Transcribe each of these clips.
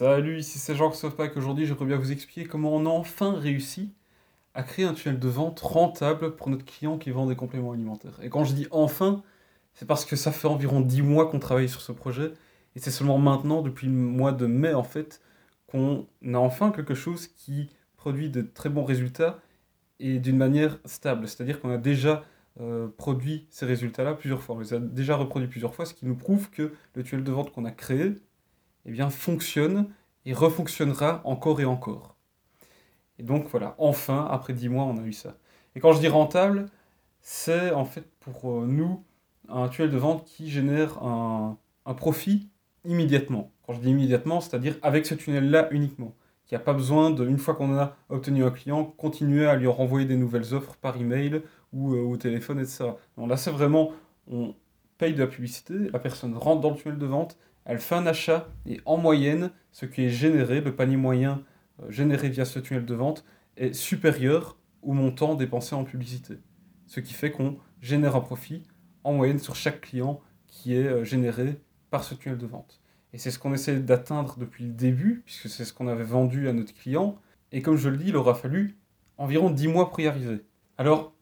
Salut, ici c'est Jean Pack. Aujourd'hui, j'aimerais bien vous expliquer comment on a enfin réussi à créer un tunnel de vente rentable pour notre client qui vend des compléments alimentaires. Et quand je dis enfin, c'est parce que ça fait environ 10 mois qu'on travaille sur ce projet. Et c'est seulement maintenant, depuis le mois de mai en fait, qu'on a enfin quelque chose qui produit de très bons résultats et d'une manière stable. C'est-à-dire qu'on a déjà euh, produit ces résultats-là plusieurs fois. On les a déjà reproduits plusieurs fois, ce qui nous prouve que le tunnel de vente qu'on a créé, eh bien, fonctionne et refonctionnera encore et encore. Et donc voilà, enfin, après 10 mois, on a eu ça. Et quand je dis rentable, c'est en fait pour euh, nous un tunnel de vente qui génère un, un profit immédiatement. Quand je dis immédiatement, c'est-à-dire avec ce tunnel-là uniquement. Qui n'y a pas besoin de, une fois qu'on a obtenu un client, continuer à lui renvoyer des nouvelles offres par email ou euh, au téléphone, etc. Donc là, c'est vraiment, on paye de la publicité, la personne rentre dans le tunnel de vente, elle fait un achat et en moyenne, ce qui est généré, le panier moyen euh, généré via ce tunnel de vente, est supérieur au montant dépensé en publicité. Ce qui fait qu'on génère un profit en moyenne sur chaque client qui est euh, généré par ce tunnel de vente. Et c'est ce qu'on essaie d'atteindre depuis le début, puisque c'est ce qu'on avait vendu à notre client. Et comme je le dis, il aura fallu environ 10 mois pour y arriver. Alors,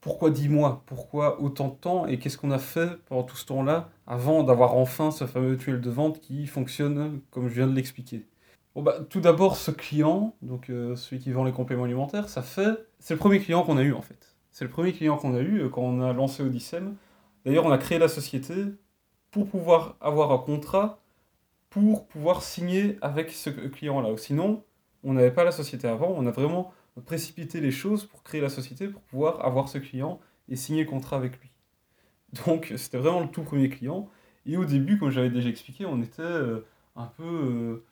pourquoi 10 mois Pourquoi autant de temps Et qu'est-ce qu'on a fait pendant tout ce temps-là avant d'avoir enfin ce fameux tunnel de vente qui fonctionne comme je viens de l'expliquer? Bon bah, Tout d'abord, ce client, donc euh, celui qui vend les compléments alimentaires, ça fait. C'est le premier client qu'on a eu en fait. C'est le premier client qu'on a eu euh, quand on a lancé Odyssem. D'ailleurs, on a créé la société pour pouvoir avoir un contrat, pour pouvoir signer avec ce client-là. Sinon, on n'avait pas la société avant, on a vraiment précipiter les choses pour créer la société, pour pouvoir avoir ce client et signer contrat avec lui. Donc c'était vraiment le tout premier client. Et au début, comme j'avais déjà expliqué, on était euh, un peu... Euh,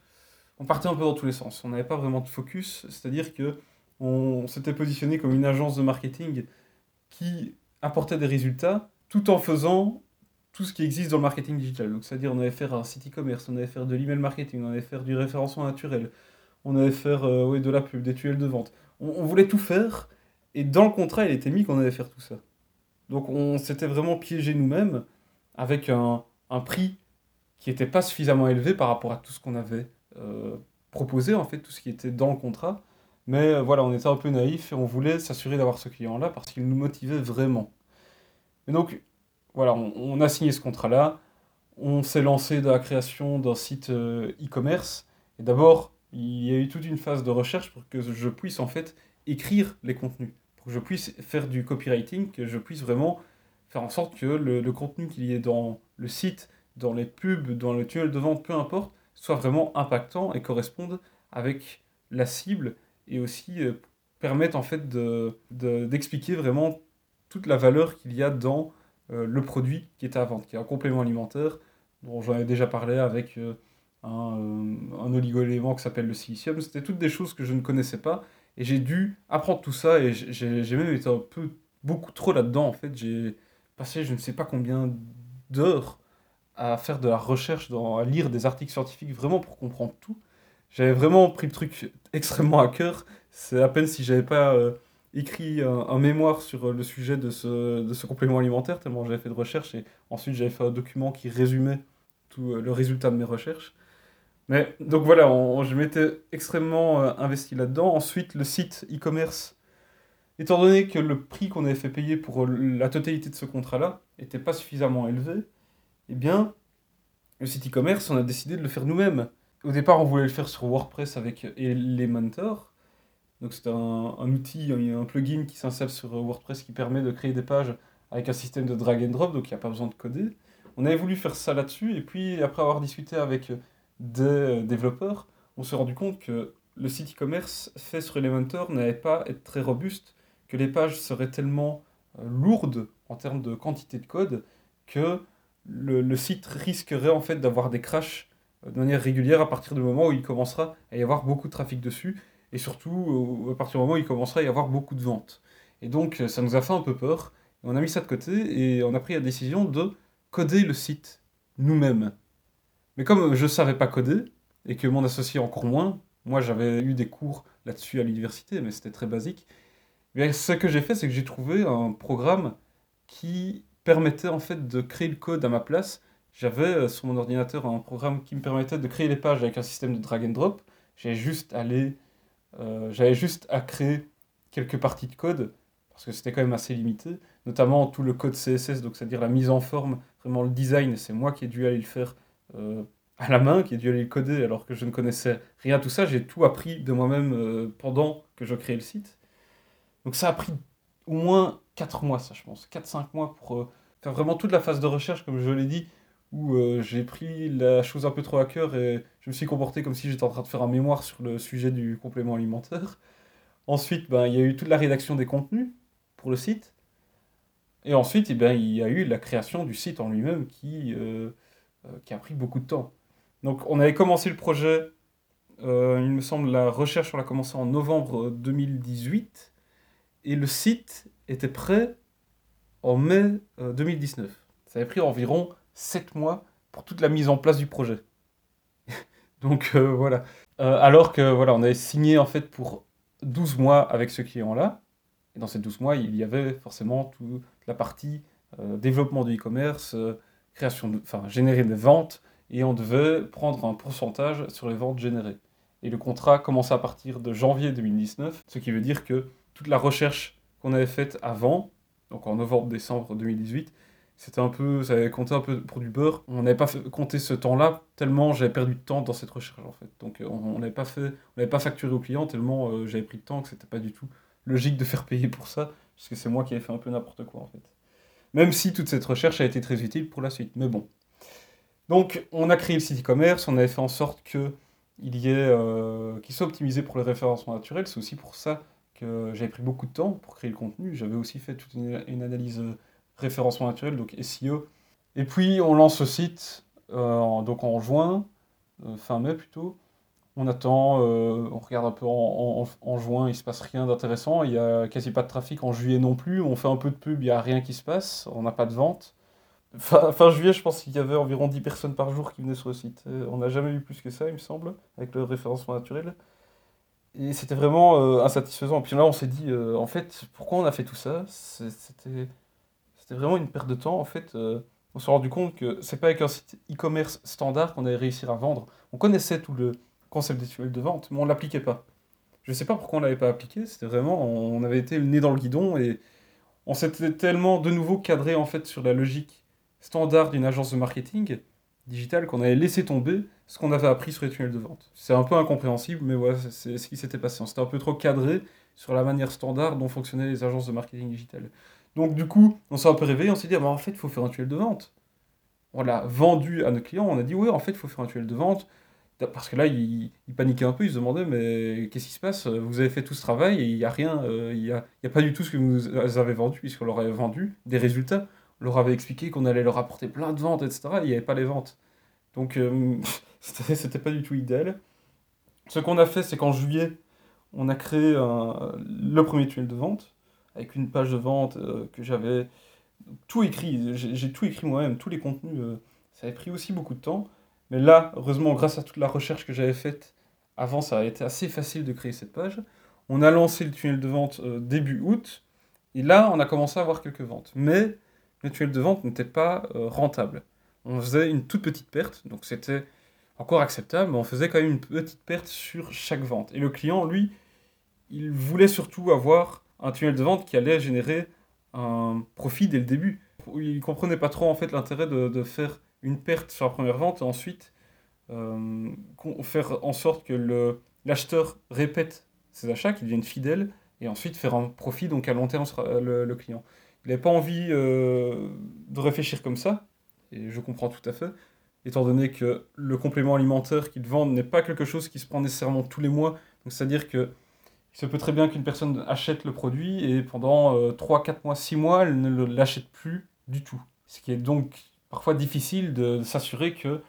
on partait un peu dans tous les sens. On n'avait pas vraiment de focus, c'est-à-dire que on s'était positionné comme une agence de marketing qui apportait des résultats tout en faisant tout ce qui existe dans le marketing digital. Donc c'est-à-dire on allait faire un site e-commerce, on allait faire de l'email marketing, on allait faire du référencement naturel, on allait faire euh, oui, de la pub, des tunnels de vente, on, voulait tout faire, et dans le contrat, il était mis qu'on allait faire tout ça. Donc on s'était vraiment piégé nous-mêmes avec un, prix qui n'était pas suffisamment élevé par rapport à tout ce qu'on avait euh, proposé, en fait, tout ce qui était dans le contrat. Mais euh, voilà, on était un peu naïf et on voulait s'assurer d'avoir ce client-là parce qu'il nous motivait vraiment. Et donc, voilà, on, a signé ce contrat-là. On s'est lancé dans la création d'un site euh, e-commerce. et d'abord, il y a eu toute une phase de recherche pour que je puisse en fait écrire les contenus, pour que je puisse faire du copywriting, que je puisse vraiment faire en sorte que le, contenu qu'il y ait dans le site, dans les pubs, dans le tunnel de vente, peu importe, soit vraiment impactant et corresponde avec la cible et aussi euh, permette en fait d'expliquer de, vraiment toute la valeur qu'il y a dans euh, le produit qui est à vendre, qui est un complément alimentaire dont j'en ai déjà parlé avec euh, un, euh, un oligo-élément qui s'appelle le silicium. C'était toutes des choses que je ne connaissais pas. Et j'ai dû apprendre tout ça. Et j'ai même été un peu beaucoup trop là-dedans. En fait, j'ai passé je ne sais pas combien d'heures à faire de la recherche, dans, à lire des articles scientifiques vraiment pour comprendre tout. J'avais vraiment pris le truc extrêmement à cœur. C'est à peine si j'avais pas euh, écrit un, mémoire sur le sujet de ce, de ce complément alimentaire, tellement j'avais fait de recherche. Et ensuite, j'avais fait un document qui résumait tout euh, le résultat de mes recherches. Mais donc voilà, je m'étais extrêmement euh, investi là-dedans. Ensuite, le site e-commerce, étant donné que le prix qu'on avait fait payer pour la totalité de ce contrat-là n'était pas suffisamment élevé, eh bien, le site e-commerce, on a décidé de le faire nous-mêmes. Au départ, on voulait le faire sur WordPress avec Elementor. Donc c'est un, un, outil, un plugin qui s'installe sur WordPress qui permet de créer des pages avec un système de drag and drop, donc il n'y a pas besoin de coder. On avait voulu faire ça là-dessus, et puis après avoir discuté avec des euh, développeurs, on s'est rendu compte que le site e-commerce fait sur Elementor n'allait pas être très robuste, que les pages seraient tellement euh, lourdes en termes de quantité de code que le, site risquerait en fait d'avoir des crashs euh, de manière régulière à partir du moment où il commencera à y avoir beaucoup de trafic dessus et surtout à partir du moment où il commencera à y avoir beaucoup de ventes. Et donc ça nous a fait un peu peur. On a mis ça de côté et on a pris la décision de coder le site nous-mêmes. Mais comme je ne savais pas coder, et que mon associé encore moins, moi j'avais eu des cours là-dessus à l'université, mais c'était très basique, ce que j'ai fait, c'est que j'ai trouvé un programme qui permettait en fait de créer le code à ma place. j'avais euh, sur mon ordinateur un programme qui me permettait de créer les pages avec un système de drag and drop. J'avais juste, euh, j'avais juste à créer quelques parties de code, parce que c'était quand même assez limité, notamment tout le code CSS, donc c'est-à-dire la mise en forme, vraiment le design, c'est moi qui ai dû aller le faire euh, à la main, qui ai dû aller le coder alors que je ne connaissais rien, tout ça, j'ai tout appris de moi-même pendant que je créais le site. Donc ça a pris au moins 4 mois, ça je pense, 4-5 mois pour faire vraiment toute la phase de recherche, comme je l'ai dit, où euh, j'ai pris la chose un peu trop à cœur et je me suis comporté comme si j'étais en train de faire un mémoire sur le sujet du complément alimentaire. Ensuite, ben, il y a eu toute la rédaction des contenus pour le site. Et ensuite, eh ben, il y a eu la création du site en lui-même qui, euh, euh, qui a pris beaucoup de temps. Donc on avait commencé le projet, il me semble, la recherche, on l'a commencé en novembre 2018. Et le site était prêt en mai 2019. Ça avait pris environ 7 mois pour toute la mise en place du projet. Donc euh, voilà. Euh, alors que voilà, on avait signé en fait pour 12 mois avec ce client-là. Et dans ces 12 mois, il y avait forcément toute la partie euh, développement du e-commerce, création, enfin générer des ventes, et on devait prendre un pourcentage sur les ventes générées. Et le contrat commençait à partir de janvier 2019, ce qui veut dire que toute la recherche qu'on avait faite avant, donc en novembre-décembre 2018, c'était un peu, ça avait compté un peu pour du beurre. On n'avait pas compté ce temps-là tellement j'avais perdu de temps dans cette recherche en fait. Donc euh, on n'avait pas fait, on n'avait pas facturé au client tellement euh, j'avais pris de temps que c'était pas du tout logique de faire payer pour ça, parce que c'est moi qui avais fait un peu n'importe quoi en fait. Même si toute cette recherche a été très utile pour la suite, mais bon. Donc on a créé le site e-commerce, on avait fait en sorte euh, qu'il soit optimisé pour les référencements naturels. C'est aussi pour ça que j'avais pris beaucoup de temps pour créer le contenu. J'avais aussi fait toute une analyse référencement naturel, donc SEO. Et puis on lance ce site euh, donc en juin, euh, fin mai plutôt. On attend, euh, on regarde un peu en, en, juin, il se passe rien d'intéressant. Il y a quasi pas de trafic en juillet non plus. On fait un peu de pub, il n'y a rien qui se passe. On n'a pas de vente. Fin, juillet, je pense qu'il y avait environ 10 personnes par jour qui venaient sur le site. On n'a jamais eu plus que ça, il me semble, avec le référencement naturel. Et c'était vraiment insatisfaisant. Puis là, on s'est dit, en fait, pourquoi on a fait tout ça? C'était vraiment une perte de temps. En fait, euh, on s'est rendu compte que c'est pas avec un site e-commerce standard qu'on allait réussir à vendre. On connaissait tout le concept des de vente, mais on l'appliquait pas. Je sais pas pourquoi on l'avait pas appliqué. C'était vraiment, on avait été le nez dans le guidon et on s'était tellement de nouveau cadré en fait sur la logique standard d'une agence de marketing digital qu'on avait laissé tomber ce qu'on avait appris sur les tunnels de vente. C'est un peu incompréhensible, mais voilà, c'est ce qui s'était passé. On s'était un peu trop cadré sur la manière standard dont fonctionnaient les agences de marketing digital. Donc du coup, on s'est un peu réveillé, on s'est dit, ah, bah, en fait, il faut faire un tunnel de vente. On l'a vendu à nos clients, on a dit, oui, en fait, il faut faire un tunnel de vente. Parce que là, ils, paniquaient un peu, ils se demandaient, mais qu'est-ce qui se passe? Vous avez fait tout ce travail et il n'y a rien, euh, il n'y a, a, pas du tout ce que vous avez vendu, puisqu'on leur avait vendu des résultats. On leur avait expliqué qu'on allait leur apporter plein de ventes, etc. Et il n'y avait pas les ventes. Donc, euh, c'était pas du tout idéal. Ce qu'on a fait, c'est qu'en juillet, on a créé le premier tunnel de vente avec une page de vente euh, que j'avais tout écrit. J'ai tout écrit moi-même, tous les contenus. Euh, ça avait pris aussi beaucoup de temps. Mais là, heureusement, grâce à toute la recherche que j'avais faite avant, ça a été assez facile de créer cette page. On a lancé le tunnel de vente euh, début août. Et là, on a commencé à avoir quelques ventes. Mais le tunnel de vente n'était pas rentable. On faisait une toute petite perte. Donc c'était encore acceptable, mais on faisait quand même une petite perte sur chaque vente. Et le client, lui, il voulait surtout avoir un tunnel de vente qui allait générer un profit dès le début. Il comprenait pas trop en fait l'intérêt de, faire une perte sur la première vente et ensuite euh, faire en sorte que l'acheteur répète ses achats, qu'il devienne fidèle et ensuite faire un profit donc à long terme sur euh, le, client. Il n'avait pas envie euh, de réfléchir comme ça et je comprends tout à fait étant donné que le complément alimentaire qu'il vend n'est pas quelque chose qui se prend nécessairement tous les mois. C'est-à-dire que il se peut très bien qu'une personne achète le produit et pendant 3, euh, 4 mois, 6 mois, elle ne l'achète plus du tout. Ce qui est donc parfois difficile de s'assurer que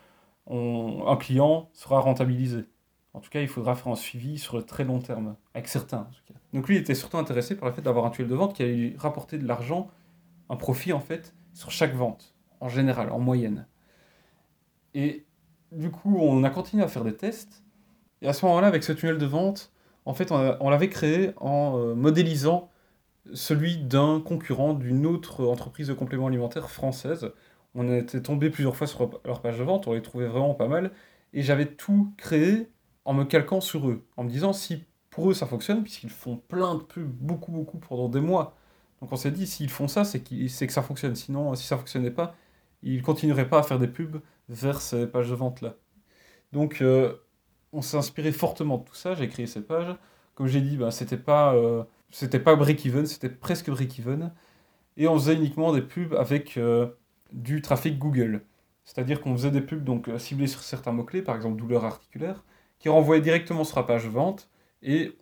un client sera rentabilisé. En tout cas, il faudra faire un suivi sur le très long terme, avec certains en tout cas. Donc lui, il était surtout intéressé par le fait d'avoir un tunnel de vente qui allait lui rapporter de l'argent, un profit en fait, sur chaque vente, en général, en moyenne. Et du coup, on a continué à faire des tests. Et à ce moment-là, avec ce tunnel de vente, en fait, on, l'avait créé en euh, modélisant celui d'un concurrent d'une autre entreprise de compléments alimentaires française. On était tombé plusieurs fois sur leur page de vente, on les trouvait vraiment pas mal. Et j'avais tout créé en me calquant sur eux, en me disant si pour eux ça fonctionne, puisqu'ils font plein de pubs, beaucoup, beaucoup pendant des mois. Donc on s'est dit, s'ils font ça, c'est que ça fonctionne. Sinon, si ça fonctionnait pas, ils continueraient pas à faire des pubs vers ces pages de vente-là. Donc euh, on s'est inspiré fortement de tout ça, j'ai créé cette page. Comme j'ai dit, bah, c'était pas, euh, pas break-even, c'était presque break-even. Et on faisait uniquement des pubs avec euh, du trafic Google. C'est-à-dire qu'on faisait des pubs donc ciblées sur certains mots-clés, par exemple douleur articulaire, qui renvoyaient directement sur la page vente et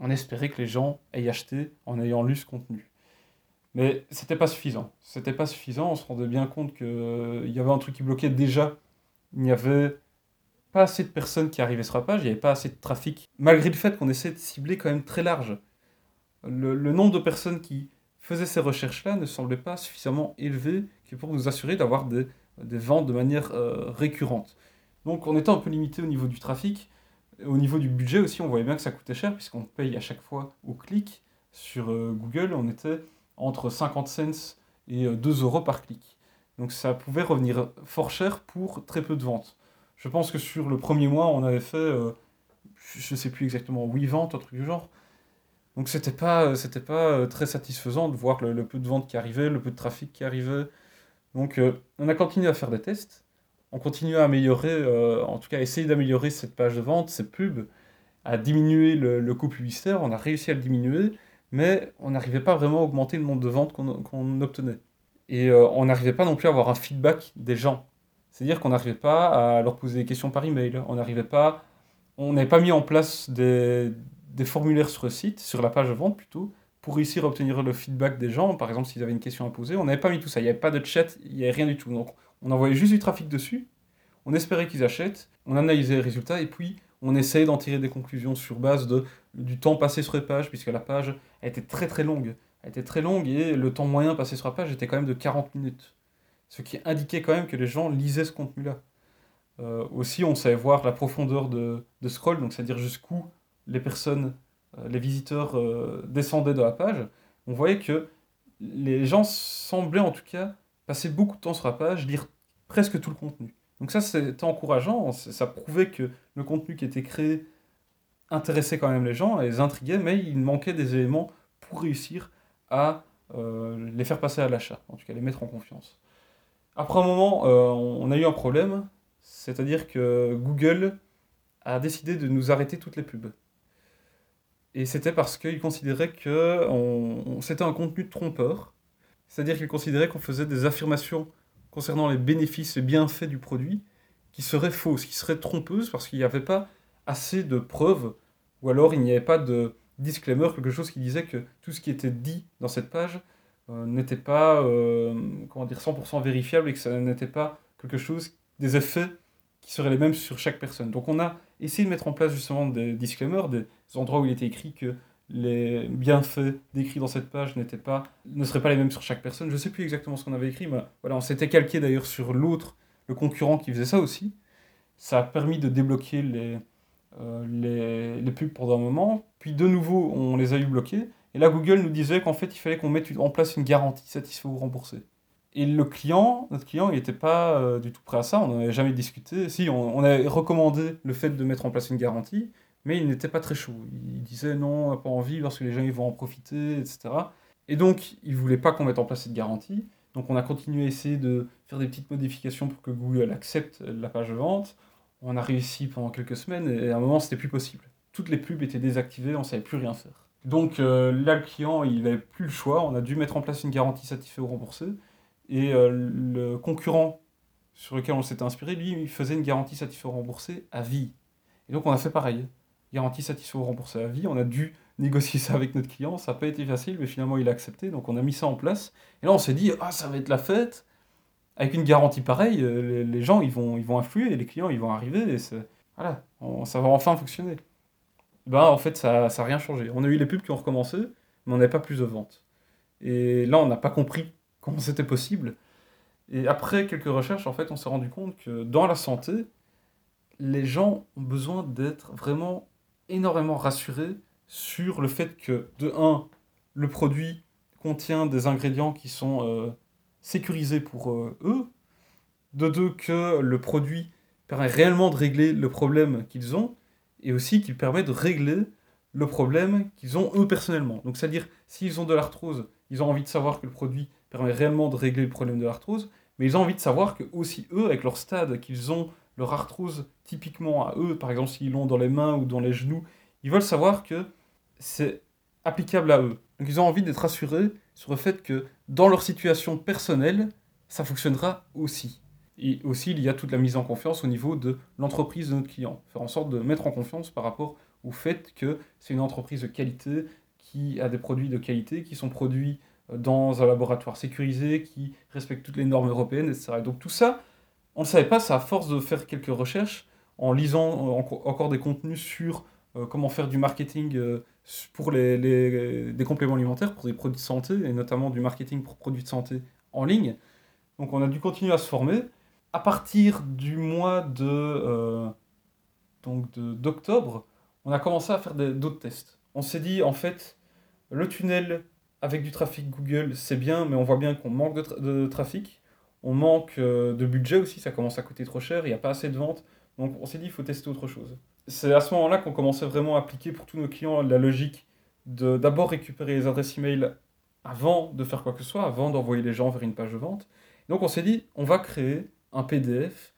on espérait que les gens aient acheté en ayant lu ce contenu. Mais c'était pas suffisant. C'était pas suffisant. On se rendait bien compte qu'il euh, y avait un truc qui bloquait déjà. Il n'y avait pas assez de personnes qui arrivaient sur la page. Il n'y avait pas assez de trafic. Malgré le fait qu'on essaie de cibler quand même très large. Le, nombre de personnes qui faisaient ces recherches-là ne semblait pas suffisamment élevé pour nous assurer d'avoir des, ventes de manière euh, récurrente. Donc on était un peu limité au niveau du trafic. Au niveau du budget aussi, on voyait bien que ça coûtait cher puisqu'on paye à chaque fois au clic. Sur euh, Google, on était entre 50 cents et 2 euh, euros par clic. Donc ça pouvait revenir fort cher pour très peu de ventes. Je pense que sur le premier mois, on avait fait, euh, je ne sais plus exactement, 8 ventes, un truc du genre. Donc c'était pas, c'était pas euh, très satisfaisant de voir le, peu de ventes qui arrivaient, le peu de trafic qui arrivait. Donc on a continué à faire des tests. On continue à améliorer, en tout cas essayer d'améliorer cette page de vente, ces pubs, à diminuer le, coût publicitaire. On a réussi à le diminuer mais on n'arrivait pas vraiment à augmenter le nombre de ventes qu'on obtenait. Et euh, on n'arrivait pas non plus à avoir un feedback des gens. C'est-à-dire qu'on n'arrivait pas à leur poser des questions par email. On n'arrivait pas. On n'avait pas mis en place des, formulaires sur le site, sur la page vente plutôt, pour réussir à obtenir le feedback des gens. Par exemple, s'ils avaient une question à poser, on n'avait pas mis tout ça. Il n'y avait pas de chat, il n'y avait rien du tout. Donc, on envoyait juste du trafic dessus. On espérait qu'ils achètent. On analysait les résultats et puis on essayait d'en tirer des conclusions sur base de, du temps passé sur les pages, puisque la page était très très longue. Elle était très longue et le temps moyen passé sur la page était quand même de 40 minutes. Ce qui indiquait quand même que les gens lisaient ce contenu-là. Euh, aussi, on savait voir la profondeur de, de scroll, donc c'est-à-dire jusqu'où les personnes, euh, les visiteurs euh, descendaient de la page. On voyait que les gens semblaient en tout cas passer beaucoup de temps sur la page, lire presque tout le contenu. Donc ça, c'était encourageant, ça prouvait que le contenu qui était créé intéressait quand même les gens, les intriguait, mais il manquait des éléments pour réussir à euh, les faire passer à l'achat, en tout cas les mettre en confiance. Après un moment, on a eu un problème, c'est-à-dire que Google a décidé de nous arrêter toutes les pubs. Et c'était parce qu'il considérait que c'était un contenu trompeur, c'est-à-dire qu'il considérait qu'on faisait des affirmations concernant les bénéfices et bienfaits du produit qui seraient fausses, qui seraient trompeuses parce qu'il n'y avait pas assez de preuves. Ou alors il n'y avait pas de disclaimer, quelque chose qui disait que tout ce qui était dit dans cette page euh, n'était pas euh, comment dire 100% vérifiable et que ça n'était pas quelque chose des effets qui seraient les mêmes sur chaque personne. Donc on a essayé de mettre en place justement des disclaimers, des endroits où il était écrit que les bienfaits décrits dans cette page n'étaient pas, ne seraient pas les mêmes sur chaque personne. Je ne sais plus exactement ce qu'on avait écrit, mais voilà, on s'était calqué d'ailleurs sur l'autre, le concurrent qui faisait ça aussi. Ça a permis de débloquer les, euh, les, les, pubs pendant un moment. Puis de nouveau, on les a eu bloqués. Et là, Google nous disait qu'en fait, il fallait qu'on mette en place une garantie satisfait ou remboursée. Et le client, notre client, il n'était pas euh, du tout prêt à ça. On n'en avait jamais discuté. Si, on, on avait recommandé le fait de mettre en place une garantie mais il n'était pas très chaud. Il disait non, on n'a pas envie parce que les gens ils vont en profiter, etc. Et donc, il voulait pas qu'on mette en place cette garantie. Donc, on a continué à essayer de faire des petites modifications pour que Google accepte la page de vente. On a réussi pendant quelques semaines et à un moment, c'était plus possible. Toutes les pubs étaient désactivées, on savait plus rien faire. Donc euh, là, le client, il n'avait plus le choix. On a dû mettre en place une garantie satisfait ou remboursée. Et euh, le concurrent sur lequel on s'était inspiré, lui, il faisait une garantie satisfait ou remboursée à vie. Et donc, on a fait pareil garantie satisfait ou remboursé à vie. On a dû négocier ça avec notre client. Ça n'a pas été facile, mais finalement, il a accepté. Donc, on a mis ça en place. Et là, on s'est dit, ah, ça va être la fête. Avec une garantie pareille, euh, les, gens, ils vont, ils vont influer, les clients, ils vont arriver. Et voilà, ça va enfin fonctionner. Ben, en fait, ça n'a rien changé. On a eu les pubs qui ont recommencé, mais on n'avait pas plus de ventes. Et là, on n'a pas compris comment c'était possible. Et après quelques recherches, en fait, on s'est rendu compte que dans la santé, les gens ont besoin d'être vraiment énormément rassuré sur le fait que, de 1, le produit contient des ingrédients qui sont euh, sécurisés pour euh, eux, de deux que le produit permet réellement de régler le problème qu'ils ont, et aussi qu'il permet de régler le problème qu'ils ont eux personnellement. Donc c'est-à-dire, s'ils ont de l'arthrose, ils ont envie de savoir que le produit permet réellement de régler le problème de l'arthrose, mais ils ont envie de savoir que aussi eux, avec leur stade, qu'ils ont leur arthrose typiquement à eux, par exemple s'ils l'ont dans les mains ou dans les genoux, ils veulent savoir que c'est applicable à eux. Donc ils ont envie d'être rassurés sur le fait que dans leur situation personnelle, ça fonctionnera aussi. Et aussi, il y a toute la mise en confiance au niveau de l'entreprise de notre client. Faire en sorte de mettre en confiance par rapport au fait que c'est une entreprise de qualité qui a des produits de qualité, qui sont produits euh, dans un laboratoire sécurisé, qui respecte toutes les normes européennes, etc. Et donc tout ça, on ne savait pas, c'est à force de faire quelques recherches, en lisant euh, encore des contenus sur euh, comment faire du marketing pour les, des compléments alimentaires, pour des produits de santé, et notamment du marketing pour produits de santé en ligne. Donc on a dû continuer à se former. À partir du mois de donc d'octobre, on a commencé à faire d'autres tests. On s'est dit, en fait, le tunnel avec du trafic Google, c'est bien, mais on voit bien qu'on manque de, trafic. On manque euh, de budget aussi, ça commence à coûter trop cher, il n'y a pas assez de ventes. Donc on s'est dit, il faut tester autre chose. C'est à ce moment-là qu'on commençait vraiment à appliquer pour tous nos clients la logique de d'abord récupérer les adresses email avant de faire quoi que ce soit, avant d'envoyer les gens vers une page de vente. Donc on s'est dit, on va créer un PDF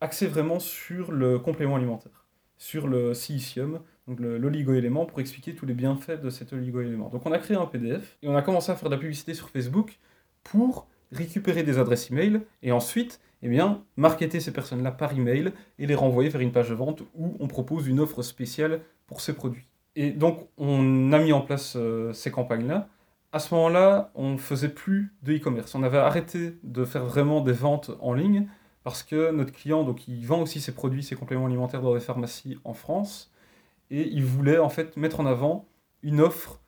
axé vraiment sur le complément alimentaire sur le silicium, l'oligo-élément, pour expliquer tous les bienfaits de cet oligo-élément. Donc on a créé un PDF et on a commencé à faire de la publicité sur Facebook pour récupérer des adresses email et ensuite eh bien, marketer ces personnes-là par email et les renvoyer vers une page de vente où on propose une offre spéciale pour ces produits. Et donc on a mis en place euh, ces campagnes-là. À ce moment-là, on ne faisait plus de e-commerce. On avait arrêté de faire vraiment des ventes en ligne parce que notre client, donc, il vend aussi ses produits, ses compléments alimentaires dans des pharmacies en France, et il voulait en fait mettre en avant une offre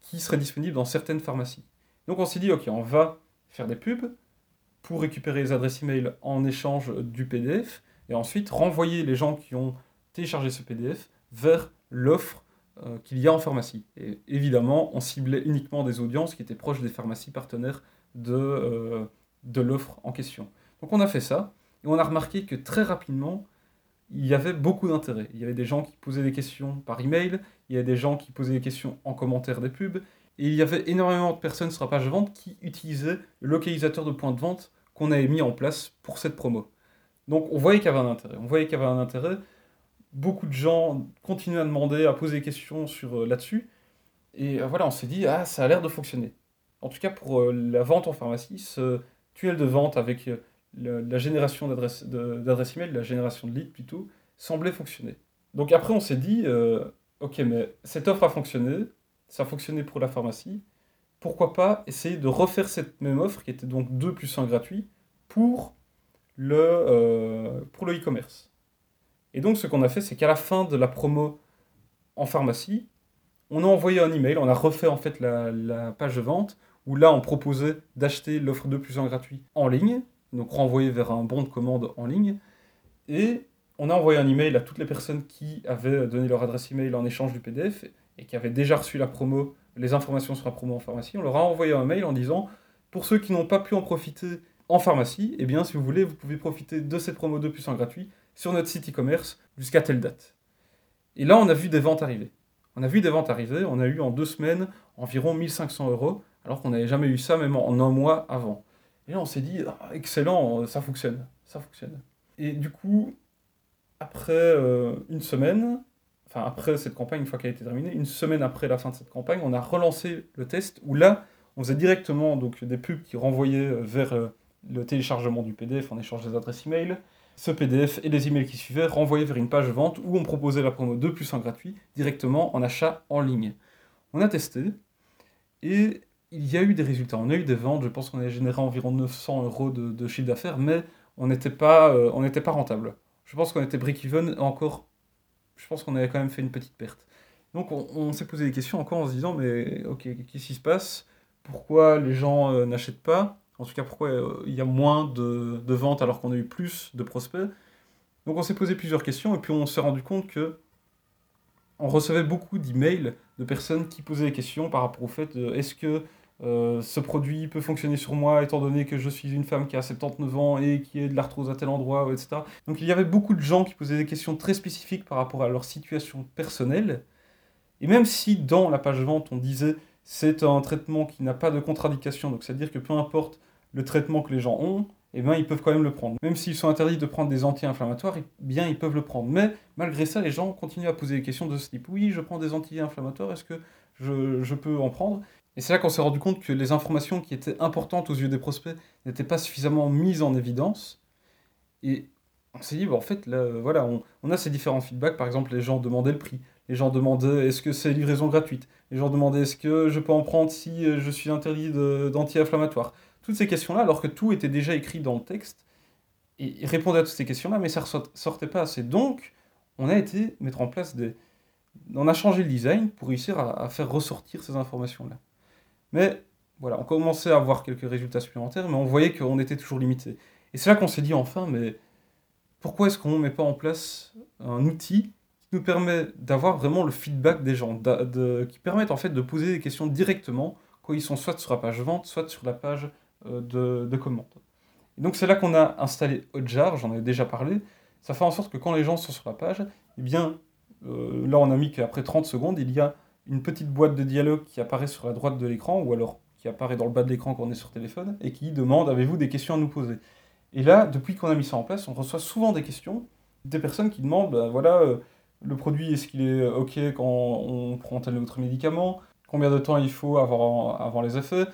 qui serait disponible dans certaines pharmacies. Donc on s'est dit, ok, on va faire des pubs pour récupérer les adresses email en échange du PDF, et ensuite renvoyer les gens qui ont téléchargé ce PDF vers l'offre euh, qu'il y a en pharmacie. Et évidemment, on ciblait uniquement des audiences qui étaient proches des pharmacies partenaires de, euh, de l'offre en question. Donc on a fait ça, et on a remarqué que très rapidement, il y avait beaucoup d'intérêt. Il y avait des gens qui posaient des questions par email, il y avait des gens qui posaient des questions en commentaire des pubs, et il y avait énormément de personnes sur la page de vente qui utilisaient le localisateur de point de vente qu'on avait mis en place pour cette promo. Donc on voyait qu'il y avait un intérêt. On voyait qu'il y avait un intérêt. Beaucoup de gens continuaient à demander, à poser des questions sur euh, là-dessus. Et euh, voilà, on s'est dit, ah, ça a l'air de fonctionner. En tout cas, pour euh, la vente en pharmacie, ce tunnel de vente avec la génération d'adresses email, la génération de leads plutôt, semblait fonctionner. Donc après, on s'est dit, euh, ok, mais cette offre a fonctionné, ça a fonctionné pour la pharmacie, pourquoi pas essayer de refaire cette même offre, qui était donc 2 plus 1 gratuit, pour le euh, pour le e-commerce. Et donc ce qu'on a fait, c'est qu'à la fin de la promo en pharmacie, on a envoyé un email, on a refait en fait la, la page de vente, où là on proposait d'acheter l'offre 2 plus 1 gratuit en ligne, donc renvoyé vers un bon de commande en ligne. Et on a envoyé un email à toutes les personnes qui avaient donné leur adresse email en échange du PDF et qui avaient déjà reçu la promo, les informations sur la promo en pharmacie. On leur a envoyé un mail en disant pour ceux qui n'ont pas pu en profiter en pharmacie, eh bien si vous voulez, vous pouvez profiter de cette promo 2 en gratuit sur notre site e-commerce jusqu'à telle date. Et là, on a vu des ventes arriver. On a vu des ventes arriver, on a eu en deux semaines environ 1500 euros, alors qu'on n'avait jamais eu ça même en un mois avant. Et là, on s'est dit, ah, excellent, ça fonctionne, ça fonctionne. Et du coup, après euh, une semaine, enfin après cette campagne, une fois qu'elle a été terminée, une semaine après la fin de cette campagne, on a relancé le test où là, on faisait directement donc, des pubs qui renvoyaient euh, vers euh, le téléchargement du PDF en échange des adresses email. Ce PDF et les emails qui suivaient renvoyaient vers une page vente où on proposait la promo 2 plus 1 gratuit directement en achat en ligne. On a testé et il y a eu des résultats, on a eu des ventes, je pense qu'on a généré environ 900 euros de, chiffre d'affaires, mais on n'était pas, euh, pas rentable. Je pense qu'on était break-even, encore, je pense qu'on avait quand même fait une petite perte. Donc on, s'est posé des questions encore en se disant, mais ok, qu'est-ce qui se passe? Pourquoi les gens euh, n'achètent pas? En tout cas, pourquoi euh, il y a moins de, de ventes alors qu'on a eu plus de prospects? Donc on s'est posé plusieurs questions, et puis on s'est rendu compte que on recevait beaucoup d'emails de personnes qui posaient des questions par rapport au fait, est-ce que euh, ce produit peut fonctionner sur moi étant donné que je suis une femme qui a 79 ans et qui est de l'arthrose à tel endroit, etc. Donc il y avait beaucoup de gens qui posaient des questions très spécifiques par rapport à leur situation personnelle. Et même si dans la page vente on disait c'est un traitement qui n'a pas de contre-indication, donc c'est-à-dire que peu importe le traitement que les gens ont, eh bien, ils peuvent quand même le prendre. Même s'ils sont interdits de prendre des anti-inflammatoires, eh bien, ils peuvent le prendre. Mais malgré ça, les gens continuent à poser des questions de ce type. Oui, je prends des anti-inflammatoires, est-ce que je, peux en prendre? Et c'est là qu'on s'est rendu compte que les informations qui étaient importantes aux yeux des prospects n'étaient pas suffisamment mises en évidence. Et on s'est dit, en fait, là, voilà, on, on, a ces différents feedbacks. Par exemple, les gens demandaient le prix. Les gens demandaient est-ce que c'est livraison gratuite? Les gens demandaient est-ce que je peux en prendre si je suis interdit d'anti-inflammatoires toutes ces questions-là, alors que tout était déjà écrit dans le texte. Et il répondait à toutes ces questions-là, mais ça ne sortait pas assez. Donc, on a été mettre en place des. On a changé le design pour réussir à, faire ressortir ces informations-là. Mais voilà, on commençait à avoir quelques résultats supplémentaires, mais on voyait qu'on était toujours limité. Et c'est là qu'on s'est dit enfin, mais pourquoi est-ce qu'on ne met pas en place un outil qui nous permet d'avoir vraiment le feedback des gens, qui permettent en fait de poser des questions directement quand ils sont soit sur la page vente, soit sur la page euh, de, de commandes. Et donc c'est là qu'on a installé Hotjar, j'en ai déjà parlé. Ça fait en sorte que quand les gens sont sur la page, eh bien, euh, là on a mis qu'après 30 secondes, il y a une petite boîte de dialogue qui apparaît sur la droite de l'écran, ou alors qui apparaît dans le bas de l'écran quand on est sur téléphone, et qui demande avez-vous des questions à nous poser? Et là, depuis qu'on a mis ça en place, on reçoit souvent des questions des personnes qui demandent bah, voilà, euh, le produit, est-ce qu'il est OK quand on prend tel ou autre médicament? Combien de temps il faut avant, avant les effets?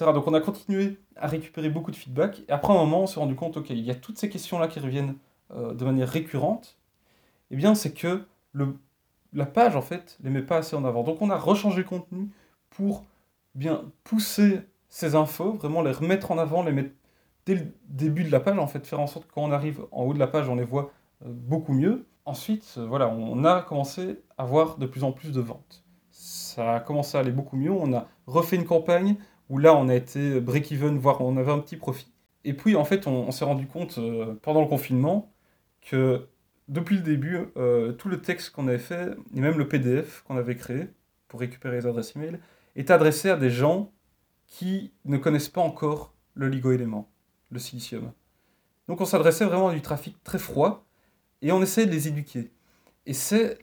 Donc on a continué à récupérer beaucoup de feedback. Et après un moment, on s'est rendu compte, ok, il y a toutes ces questions-là qui reviennent euh, de manière récurrente. Eh bien, c'est que le, la page, en fait, les met pas assez en avant. Donc on a rechangé le contenu pour bien pousser ces infos, vraiment les remettre en avant, les mettre dès le début de la page, en fait, faire en sorte que quand on arrive en haut de la page, on les voit euh, beaucoup mieux. Ensuite, euh, voilà, on a commencé à voir de plus en plus de ventes. Ça a commencé à aller beaucoup mieux. On a refait une campagne où là on a été break-even, voire on avait un petit profit. Et puis en fait on, s'est rendu compte euh, pendant le confinement que depuis le début, euh, tout le texte qu'on avait fait, et même le PDF qu'on avait créé pour récupérer les adresses email, est adressé à des gens qui ne connaissent pas encore le LIGO-élément, le silicium. Donc on s'adressait vraiment à du trafic très froid, et on essayait de les éduquer. Et c'est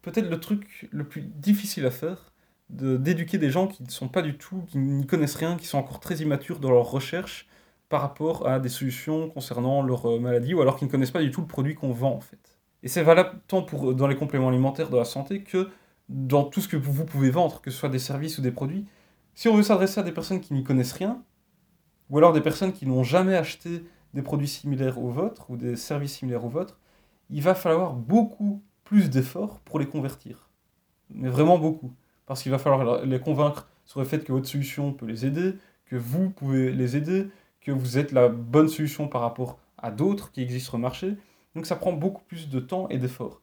peut-être le truc le plus difficile à faire, d'éduquer des gens qui ne sont pas du tout, qui n'y connaissent rien, qui sont encore très immatures dans leur recherche par rapport à des solutions concernant leur euh, maladie, ou alors qui ne connaissent pas du tout le produit qu'on vend en fait. Et c'est valable tant pour, dans les compléments alimentaires de la santé que dans tout ce que vous pouvez vendre, que ce soit des services ou des produits. Si on veut s'adresser à des personnes qui n'y connaissent rien, ou alors des personnes qui n'ont jamais acheté des produits similaires aux vôtres ou des services similaires aux vôtres, il va falloir beaucoup plus d'efforts pour les convertir. Mais vraiment beaucoup parce qu'il va falloir les convaincre sur le fait que votre solution peut les aider, que vous pouvez les aider, que vous êtes la bonne solution par rapport à d'autres qui existent sur le marché. Donc ça prend beaucoup plus de temps et d'efforts.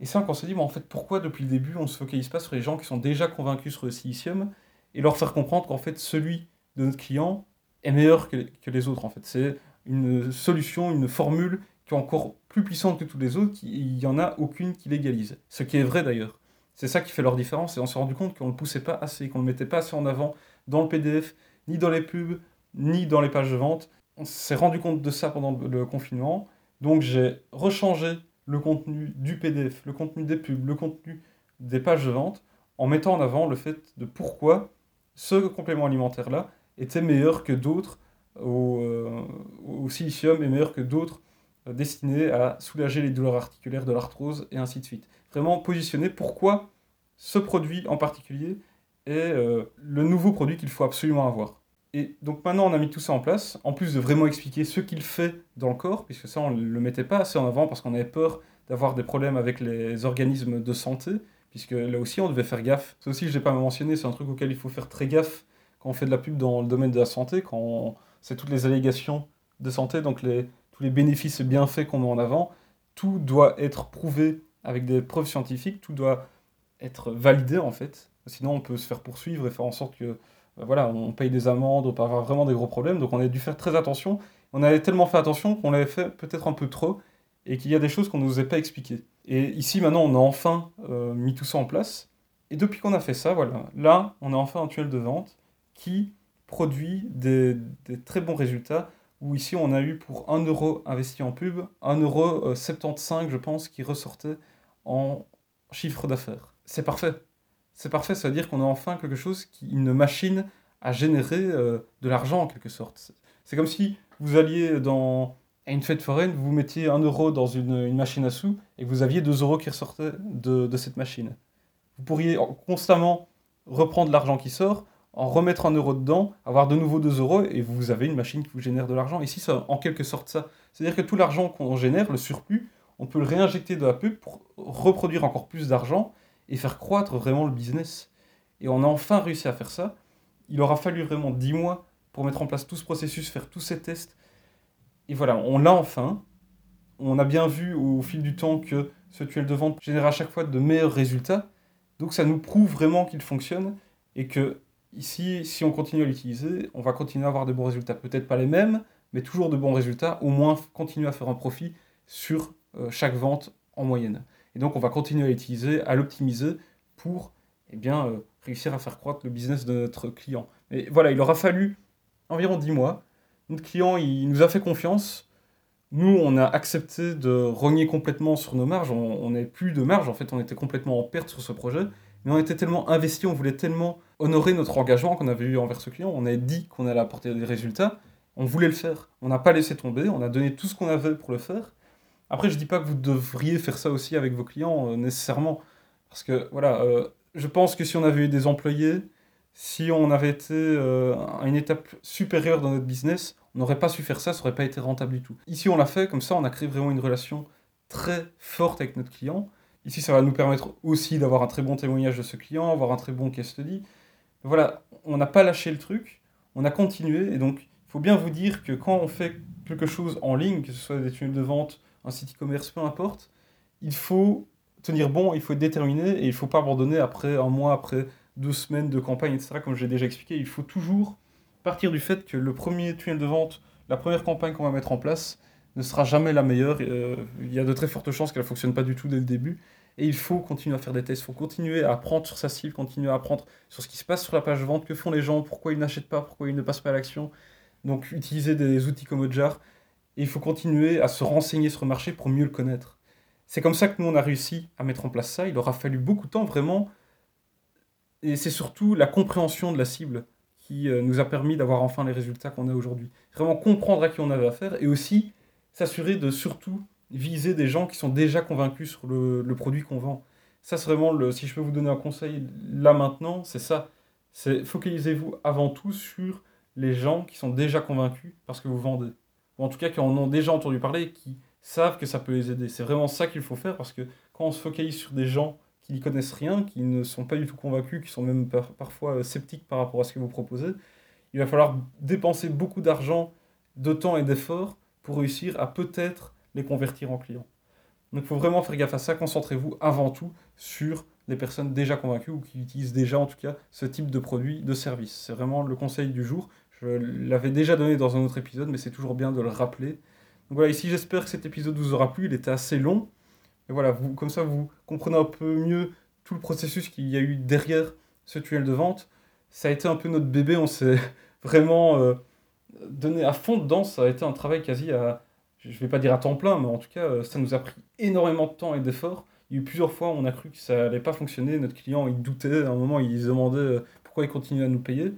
Et ça, qu'on se dit, mais en fait, pourquoi depuis le début on ne se focalise pas sur les gens qui sont déjà convaincus sur le silicium et leur faire comprendre qu'en fait celui de notre client est meilleur que, les autres en fait? C'est une solution, une formule qui est encore plus puissante que tous les autres, il n'y en a aucune qui légalise. Ce qui est vrai d'ailleurs. C'est ça qui fait leur différence. Et on s'est rendu compte qu'on ne le poussait pas assez, qu'on ne le mettait pas assez en avant dans le PDF, ni dans les pubs, ni dans les pages de vente. On s'est rendu compte de ça pendant le confinement. Donc j'ai rechangé le contenu du PDF, le contenu des pubs, le contenu des pages de vente, en mettant en avant le fait de pourquoi ce complément alimentaire-là était meilleur que d'autres au, euh, au, silicium et meilleur que d'autres euh, destinés à soulager les douleurs articulaires de l'arthrose et ainsi de suite vraiment positionner pourquoi ce produit en particulier est euh, le nouveau produit qu'il faut absolument avoir. Et donc maintenant on a mis tout ça en place, en plus de vraiment expliquer ce qu'il fait dans le corps, puisque ça on ne le mettait pas assez en avant parce qu'on avait peur d'avoir des problèmes avec les organismes de santé, puisque là aussi on devait faire gaffe. Ça aussi je n'ai pas mentionné, c'est un truc auquel il faut faire très gaffe quand on fait de la pub dans le domaine de la santé, quand c'est toutes les allégations de santé, donc les, tous les bénéfices bienfaits qu'on met en avant, tout doit être prouvé avec des preuves scientifiques, tout doit être validé en fait. Sinon, on peut se faire poursuivre et faire en sorte que, voilà, on paye des amendes, on peut avoir vraiment des gros problèmes. Donc, on a dû faire très attention. On avait tellement fait attention qu'on l'avait fait peut-être un peu trop et qu'il y a des choses qu'on ne nous a pas expliquées. Et ici, maintenant, on a enfin euh, mis tout ça en place. Et depuis qu'on a fait ça, voilà, là, on a enfin un tunnel de vente qui produit des, très bons résultats. Où ici, on a eu pour 1 euro investi en pub, 1,75 euro, je pense, qui ressortait en chiffre d'affaires. C'est parfait. C'est parfait, ça veut dire qu'on a enfin quelque chose qui, une machine à générer euh, de l'argent en quelque sorte. C'est comme si vous alliez dans à une fête foraine, vous mettiez un euro dans une, machine à sous et vous aviez 2 euros qui ressortaient de, cette machine. Vous pourriez constamment reprendre l'argent qui sort, en remettre un euro dedans, avoir de nouveau 2 euros et vous avez une machine qui vous génère de l'argent. Ici, c'est en quelque sorte ça. C'est-à-dire que tout l'argent qu'on génère, le surplus, on peut le réinjecter de la pub pour reproduire encore plus d'argent et faire croître vraiment le business. Et on a enfin réussi à faire ça. Il aura fallu vraiment 10 mois pour mettre en place tout ce processus, faire tous ces tests, et voilà, on l'a enfin. On a bien vu au fil du temps que ce tunnel de vente génère à chaque fois de meilleurs résultats. Donc ça nous prouve vraiment qu'il fonctionne et que ici, si on continue à l'utiliser, on va continuer à avoir de bons résultats. Peut-être pas les mêmes, mais toujours de bons résultats. Au moins continuer à faire un profit sur euh, chaque vente en moyenne. Et donc on va continuer à l'utiliser, à l'optimiser pour eh bien, euh, réussir à faire croître le business de notre client. Mais voilà, il aura fallu environ 10 mois notre client, il nous a fait confiance. Nous, on a accepté de rogner complètement sur nos marges. On n'avait plus de marge. En fait, on était complètement en perte sur ce projet. Mais on était tellement investi, on voulait tellement honorer notre engagement qu'on avait eu envers ce client. On avait dit qu'on allait apporter des résultats. On voulait le faire. On n'a pas laissé tomber. On a donné tout ce qu'on avait pour le faire. Après, je dis pas que vous devriez faire ça aussi avec vos clients euh, nécessairement. Parce que, voilà, euh, je pense que si on avait eu des employés, si on avait été euh, à une étape supérieure dans notre business, on n'aurait pas su faire ça, ça n'aurait pas été rentable du tout. Ici, on l'a fait, comme ça, on a créé vraiment une relation très forte avec notre client. Ici, ça va nous permettre aussi d'avoir un très bon témoignage de ce client, avoir un très bon case study. Voilà, on n'a pas lâché le truc, on a continué, et donc il faut bien vous dire que quand on fait quelque chose en ligne, que ce soit des tunnels de vente, un site e-commerce, peu importe, il faut tenir bon, il faut être déterminé, et il ne faut pas abandonner après un mois, après deux semaines de campagne, etc. Comme j'ai déjà expliqué, il faut toujours partir du fait que le premier tunnel de vente, la première campagne qu'on va mettre en place, ne sera jamais la meilleure. Euh, il y a de très fortes chances qu'elle ne fonctionne pas du tout dès le début. Et il faut continuer à faire des tests, il faut continuer à apprendre sur sa cible, continuer à apprendre sur ce qui se passe sur la page de vente, que font les gens, pourquoi ils n'achètent pas, pourquoi ils ne passent pas à l'action. Donc utiliser des outils comme Ojar. Et il faut continuer à se renseigner sur le marché pour mieux le connaître. C'est comme ça que nous, on a réussi à mettre en place ça. Il aura fallu beaucoup de temps, vraiment. Et c'est surtout la compréhension de la cible qui euh, nous a permis d'avoir enfin les résultats qu'on a aujourd'hui. Vraiment comprendre à qui on avait affaire et aussi s'assurer de surtout viser des gens qui sont déjà convaincus sur le, produit qu'on vend. Ça, c'est vraiment. Si je peux vous donner un conseil là maintenant, c'est ça. C'est focalisez-vous avant tout sur les gens qui sont déjà convaincus parce que vous vendez. Ou en tout cas qui en ont déjà entendu parler qui savent que ça peut les aider. C'est vraiment ça qu'il faut faire parce que quand on se focalise sur des gens qui n'y connaissent rien, qui ne sont pas du tout convaincus, qui sont même parfois euh, sceptiques par rapport à ce que vous proposez, il va falloir dépenser beaucoup d'argent, de temps et d'efforts pour réussir à peut-être les convertir en clients. Donc il faut vraiment faire gaffe à ça, concentrez-vous avant tout sur les personnes déjà convaincues ou qui utilisent déjà en tout cas ce type de produit, de service. C'est vraiment le conseil du jour. Je l'avais déjà donné dans un autre épisode, mais c'est toujours bien de le rappeler. Donc voilà, ici j'espère que cet épisode vous aura plu, il était assez long, et voilà, vous, comme ça, vous comprenez un peu mieux tout le processus qu'il y a eu derrière ce tunnel de vente. Ça a été un peu notre bébé, on s'est vraiment euh, donné à fond dedans. Ça a été un travail quasi à, je vais pas dire à temps plein, mais en tout cas, euh, ça nous a pris énormément de temps et d'efforts. Il y a eu plusieurs fois où on a cru que ça n'allait pas fonctionner. Notre client, il doutait. À un moment, il se demandait euh, pourquoi il continuait à nous payer.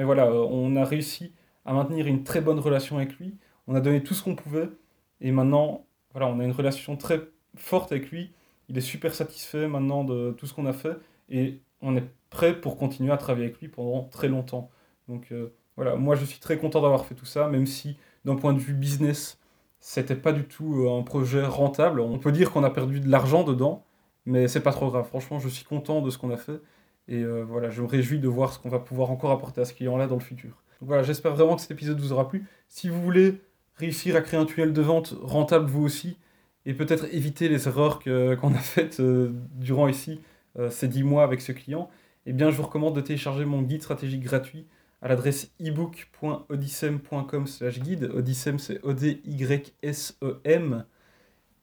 Mais voilà, on a réussi à maintenir une très bonne relation avec lui. On a donné tout ce qu'on pouvait. Et maintenant, voilà, on a une relation très forte avec lui. Il est super satisfait maintenant de tout ce qu'on a fait et on est prêt pour continuer à travailler avec lui pendant très longtemps. Donc euh, voilà, moi je suis très content d'avoir fait tout ça, même si d'un point de vue business, c'était pas du tout euh, un projet rentable. On peut dire qu'on a perdu de l'argent dedans, mais c'est pas trop grave. Franchement, je suis content de ce qu'on a fait et euh, voilà, je me réjouis de voir ce qu'on va pouvoir encore apporter à ce client-là dans le futur. Donc voilà, j'espère vraiment que cet épisode vous aura plu. Si vous voulez réussir à créer un tunnel de vente rentable vous aussi, et peut-être éviter les erreurs qu'on a faites euh, durant ici euh, ces 10 mois avec ce client, eh bien, je vous recommande de télécharger mon guide stratégique gratuit à l'adresse ebook.odysem.com guide. Odysem, c'est O-D-Y-S-E-M.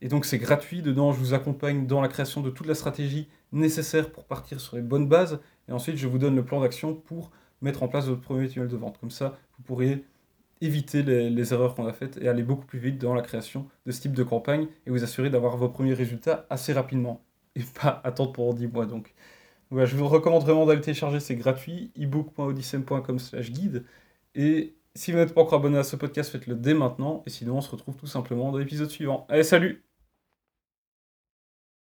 Et donc, c'est gratuit. Dedans, je vous accompagne dans la création de toute la stratégie nécessaire pour partir sur les bonnes bases. Et ensuite, je vous donne le plan d'action pour mettre en place votre premier tunnel de vente. Comme ça, vous pourriez éviter les, erreurs qu'on a faites et aller beaucoup plus vite dans la création de ce type de campagne et vous assurer d'avoir vos premiers résultats assez rapidement et pas attendre pendant 10 mois. Donc, voilà, je vous recommande vraiment d'aller télécharger, c'est gratuit, ebook.odyssem.com slash guide. Et si vous n'êtes pas encore abonné à ce podcast, faites-le dès maintenant. Et sinon, on se retrouve tout simplement dans l'épisode suivant. Allez, salut